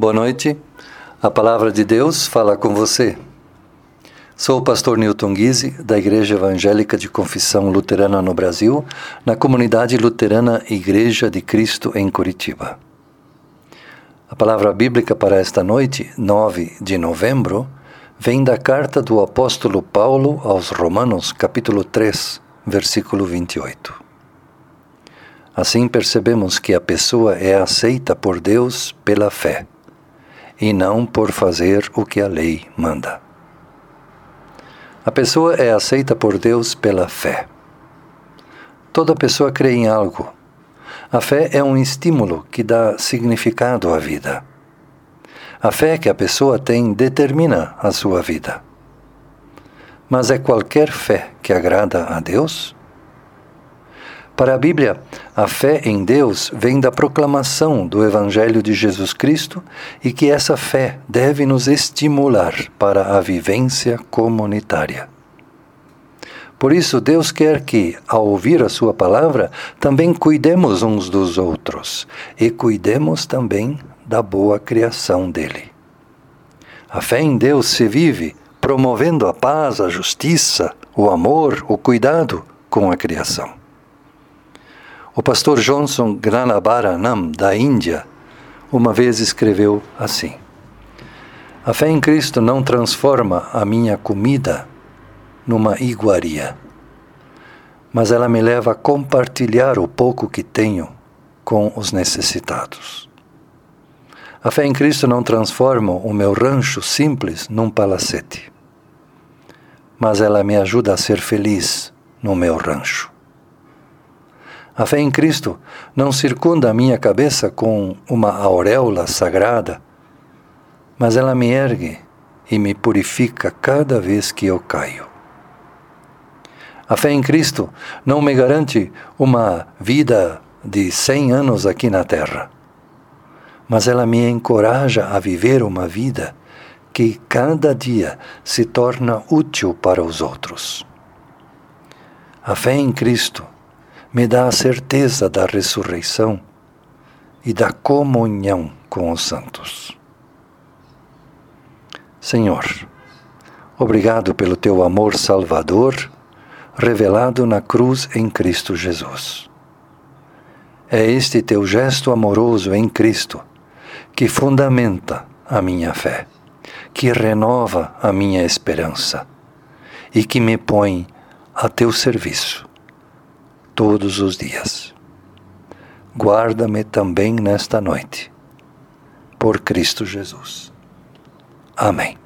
Boa noite. A palavra de Deus fala com você. Sou o pastor Newton Guise, da Igreja Evangélica de Confissão Luterana no Brasil, na comunidade luterana Igreja de Cristo em Curitiba. A palavra bíblica para esta noite, 9 de novembro, vem da carta do apóstolo Paulo aos Romanos, capítulo 3, versículo 28. Assim percebemos que a pessoa é aceita por Deus pela fé e não por fazer o que a lei manda. A pessoa é aceita por Deus pela fé. Toda pessoa crê em algo. A fé é um estímulo que dá significado à vida. A fé que a pessoa tem determina a sua vida. Mas é qualquer fé que agrada a Deus? Para a Bíblia, a fé em Deus vem da proclamação do Evangelho de Jesus Cristo e que essa fé deve nos estimular para a vivência comunitária. Por isso, Deus quer que, ao ouvir a Sua palavra, também cuidemos uns dos outros e cuidemos também da boa criação dele. A fé em Deus se vive promovendo a paz, a justiça, o amor, o cuidado com a criação. O pastor Johnson Granabaranam, da Índia, uma vez escreveu assim: A fé em Cristo não transforma a minha comida numa iguaria, mas ela me leva a compartilhar o pouco que tenho com os necessitados. A fé em Cristo não transforma o meu rancho simples num palacete, mas ela me ajuda a ser feliz no meu rancho. A fé em Cristo não circunda a minha cabeça com uma auréola sagrada, mas ela me ergue e me purifica cada vez que eu caio. A fé em Cristo não me garante uma vida de cem anos aqui na terra, mas ela me encoraja a viver uma vida que cada dia se torna útil para os outros. A fé em Cristo me dá a certeza da ressurreição e da comunhão com os santos. Senhor, obrigado pelo teu amor salvador revelado na cruz em Cristo Jesus. É este teu gesto amoroso em Cristo que fundamenta a minha fé, que renova a minha esperança e que me põe a teu serviço todos os dias. Guarda-me também nesta noite, por Cristo Jesus. Amém.